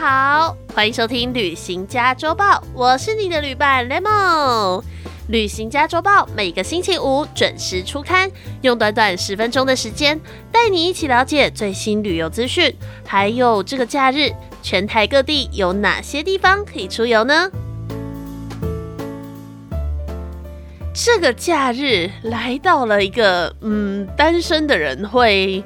好，欢迎收听《旅行家周报》，我是你的旅伴 Lemon。《旅行家周报》每个星期五准时出刊，用短短十分钟的时间，带你一起了解最新旅游资讯，还有这个假日全台各地有哪些地方可以出游呢？这个假日来到了一个嗯，单身的人会。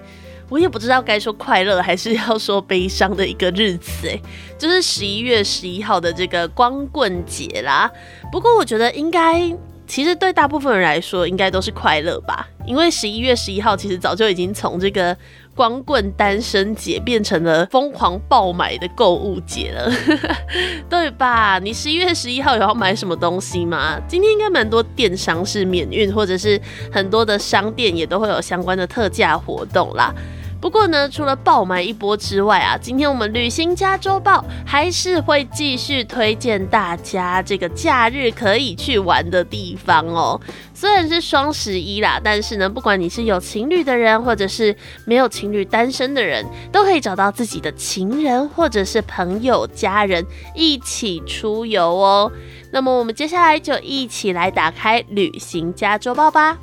我也不知道该说快乐还是要说悲伤的一个日子，哎，就是十一月十一号的这个光棍节啦。不过我觉得应该，其实对大部分人来说，应该都是快乐吧。因为十一月十一号其实早就已经从这个光棍单身节变成了疯狂爆买的购物节了，对吧？你十一月十一号有要买什么东西吗？今天应该蛮多电商是免运，或者是很多的商店也都会有相关的特价活动啦。不过呢，除了爆买一波之外啊，今天我们旅行加周报还是会继续推荐大家这个假日可以去玩的地方哦。虽然是双十一啦，但是呢，不管你是有情侣的人，或者是没有情侣单身的人，都可以找到自己的情人或者是朋友、家人一起出游哦。那么我们接下来就一起来打开旅行加周报吧。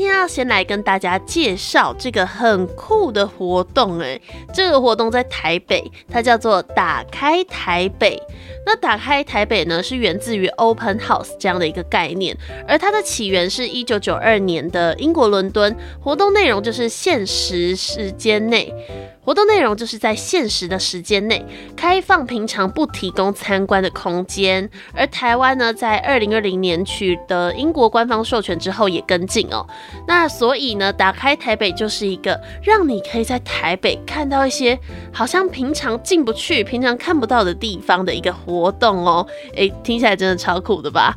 Thank. 要先来跟大家介绍这个很酷的活动，哎，这个活动在台北，它叫做打开台北。那打开台北呢，是源自于 Open House 这样的一个概念，而它的起源是一九九二年的英国伦敦。活动内容就是限时时间内。活动内容就是在限时的时间内开放平常不提供参观的空间，而台湾呢，在二零二零年取得英国官方授权之后也跟进哦。那所以呢，打开台北就是一个让你可以在台北看到一些好像平常进不去、平常看不到的地方的一个活动哦。诶，听起来真的超酷的吧？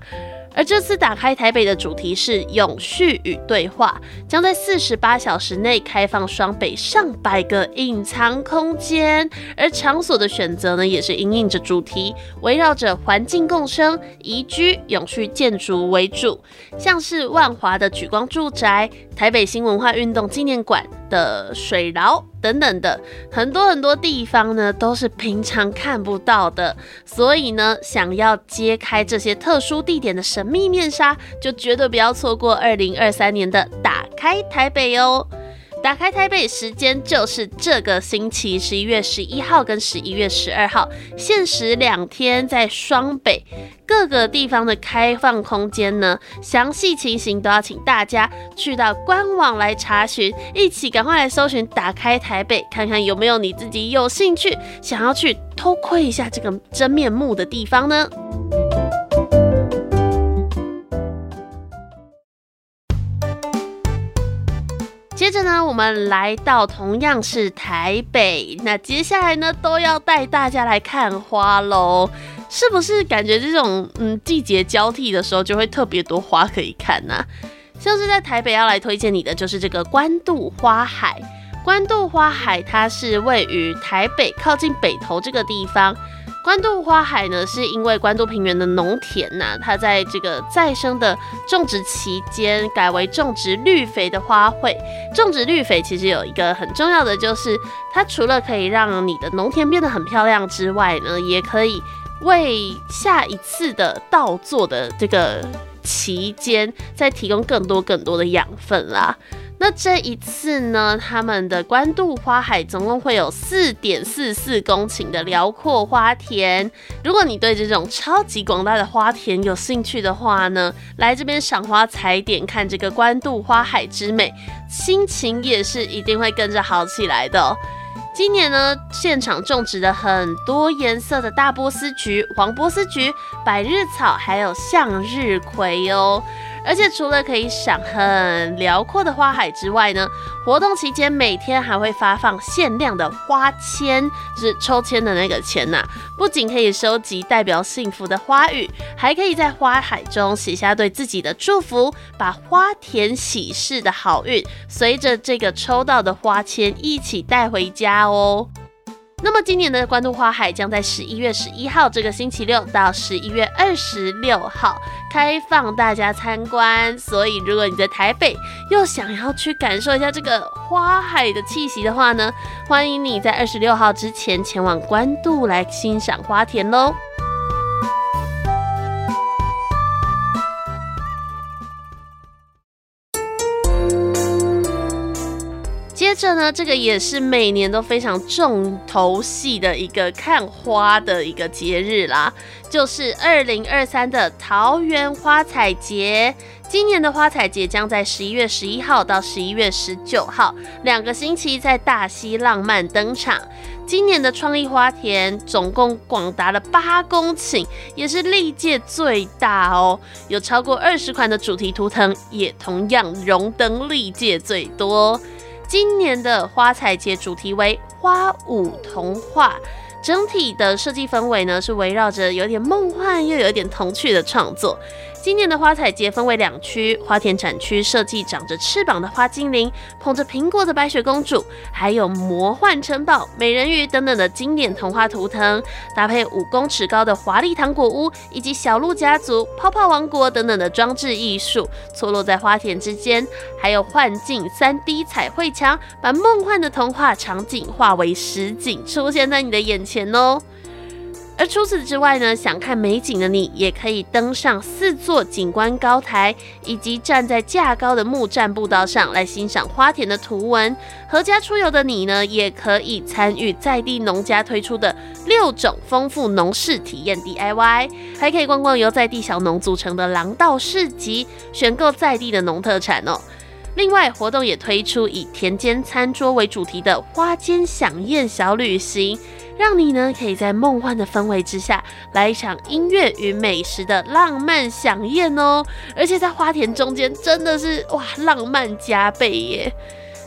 而这次打开台北的主题是永续与对话，将在四十八小时内开放双北上百个隐藏空间，而场所的选择呢，也是因应着主题，围绕着环境共生、宜居、永续建筑为主，像是万华的举光住宅、台北新文化运动纪念馆。的水牢等等的很多很多地方呢，都是平常看不到的，所以呢，想要揭开这些特殊地点的神秘面纱，就绝对不要错过二零二三年的打开台北哦。打开台北时间就是这个星期十一月十一号跟十一月十二号，限时两天，在双北各个地方的开放空间呢，详细情形都要请大家去到官网来查询，一起赶快来搜寻打开台北，看看有没有你自己有兴趣想要去偷窥一下这个真面目的地方呢？接着呢，我们来到同样是台北，那接下来呢都要带大家来看花喽，是不是感觉这种嗯季节交替的时候就会特别多花可以看呢？像是在台北要来推荐你的就是这个关渡花海，关渡花海它是位于台北靠近北投这个地方。关渡花海呢，是因为关渡平原的农田呐，它在这个再生的种植期间，改为种植绿肥的花卉。种植绿肥其实有一个很重要的，就是它除了可以让你的农田变得很漂亮之外呢，也可以为下一次的稻作的这个期间，再提供更多更多的养分啦。那这一次呢，他们的关渡花海总共会有四点四四公顷的辽阔花田。如果你对这种超级广大的花田有兴趣的话呢，来这边赏花踩点，看这个关渡花海之美，心情也是一定会跟着好起来的。今年呢，现场种植的很多颜色的大波斯菊、黄波斯菊、百日草，还有向日葵哦。而且除了可以赏很辽阔的花海之外呢，活动期间每天还会发放限量的花签，就是抽签的那个签呐。不仅可以收集代表幸福的花语，还可以在花海中写下对自己的祝福，把花田喜事的好运随着这个抽到的花签一起带回家哦。那么今年的关渡花海将在十一月十一号这个星期六到十一月二十六号开放大家参观，所以如果你在台北又想要去感受一下这个花海的气息的话呢，欢迎你在二十六号之前前往关渡来欣赏花田喽。着呢，这个也是每年都非常重头戏的一个看花的一个节日啦，就是二零二三的桃园花彩节。今年的花彩节将在十一月十一号到十一月十九号两个星期在大溪浪漫登场。今年的创意花田总共广达了八公顷，也是历届最大哦，有超过二十款的主题图腾，也同样荣登历届最多。今年的花彩节主题为花舞童话，整体的设计氛围呢是围绕着有点梦幻又有点童趣的创作。今年的花彩节分为两区，花田展区设计长着翅膀的花精灵，捧着苹果的白雪公主，还有魔幻城堡、美人鱼等等的经典童话图腾，搭配五公尺高的华丽糖果屋，以及小鹿家族、泡泡王国等等的装置艺术，错落在花田之间，还有幻境三 D 彩绘墙，把梦幻的童话场景化为实景，出现在你的眼前哦。而除此之外呢，想看美景的你，也可以登上四座景观高台，以及站在架高的木栈步道上来欣赏花田的图文。合家出游的你呢，也可以参与在地农家推出的六种丰富农事体验 DIY，还可以逛逛由在地小农组成的廊道市集，选购在地的农特产哦。另外，活动也推出以田间餐桌为主题的花间享宴小旅行。让你呢可以在梦幻的氛围之下来一场音乐与美食的浪漫飨宴哦，而且在花田中间真的是哇浪漫加倍耶！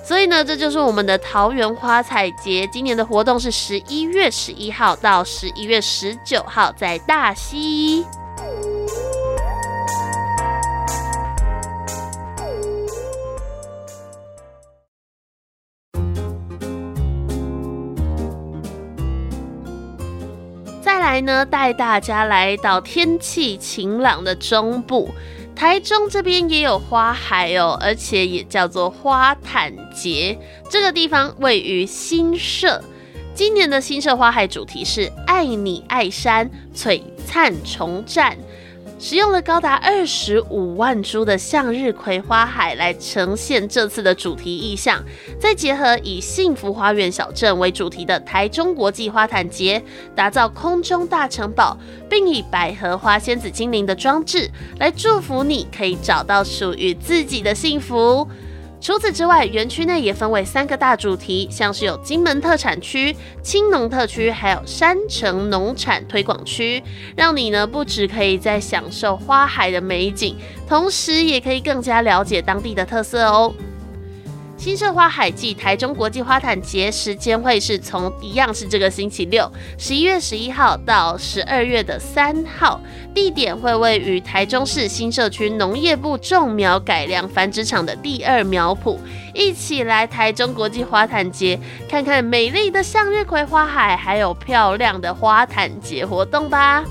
所以呢，这就是我们的桃园花彩节，今年的活动是十一月十一号到十一月十九号在大溪。呢，带大家来到天气晴朗的中部，台中这边也有花海哦，而且也叫做花毯节。这个地方位于新社，今年的新社花海主题是“爱你爱山，璀璨重绽”。使用了高达二十五万株的向日葵花海来呈现这次的主题意象，再结合以幸福花园小镇为主题的台中国际花坛节，打造空中大城堡，并以百合花仙子精灵的装置来祝福你可以找到属于自己的幸福。除此之外，园区内也分为三个大主题，像是有金门特产区、青农特区，还有山城农产推广区，让你呢不只可以在享受花海的美景，同时也可以更加了解当地的特色哦。新社花海季台中国际花坛节时间会是从一样是这个星期六，十一月十一号到十二月的三号，地点会位于台中市新社区农业部种苗改良繁殖场的第二苗圃，一起来台中国际花坛节看看美丽的向日葵花海，还有漂亮的花坛节活动吧。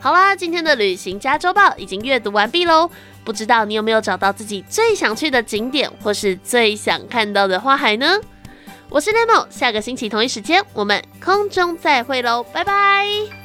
好啦，今天的旅行加周报已经阅读完毕喽。不知道你有没有找到自己最想去的景点，或是最想看到的花海呢？我是 Nemo，下个星期同一时间我们空中再会喽，拜拜。